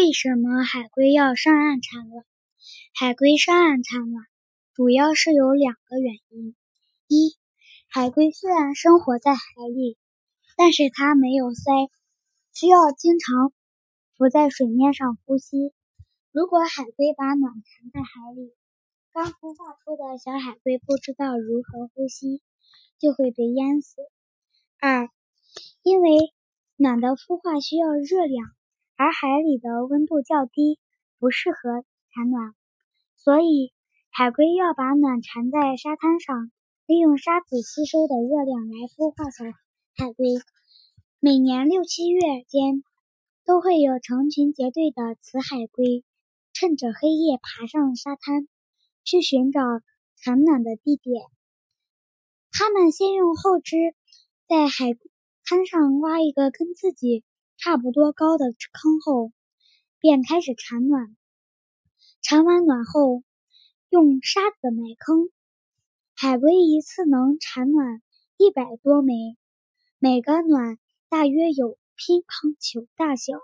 为什么海龟要上岸产卵？海龟上岸产卵主要是有两个原因：一，海龟虽然生活在海里，但是它没有鳃，需要经常浮在水面上呼吸。如果海龟把卵产在海里，刚孵化出的小海龟不知道如何呼吸，就会被淹死。二，因为卵的孵化需要热量。而海里的温度较低，不适合产卵，所以海龟要把卵产在沙滩上，利用沙子吸收的热量来孵化小海龟。每年六七月间，都会有成群结队的雌海龟趁着黑夜爬上沙滩，去寻找产卵的地点。它们先用后肢在海滩上挖一个跟自己。差不多高的坑后，便开始产卵。产完卵后，用沙子埋坑。海龟一次能产卵一百多枚，每个卵大约有乒乓球大小。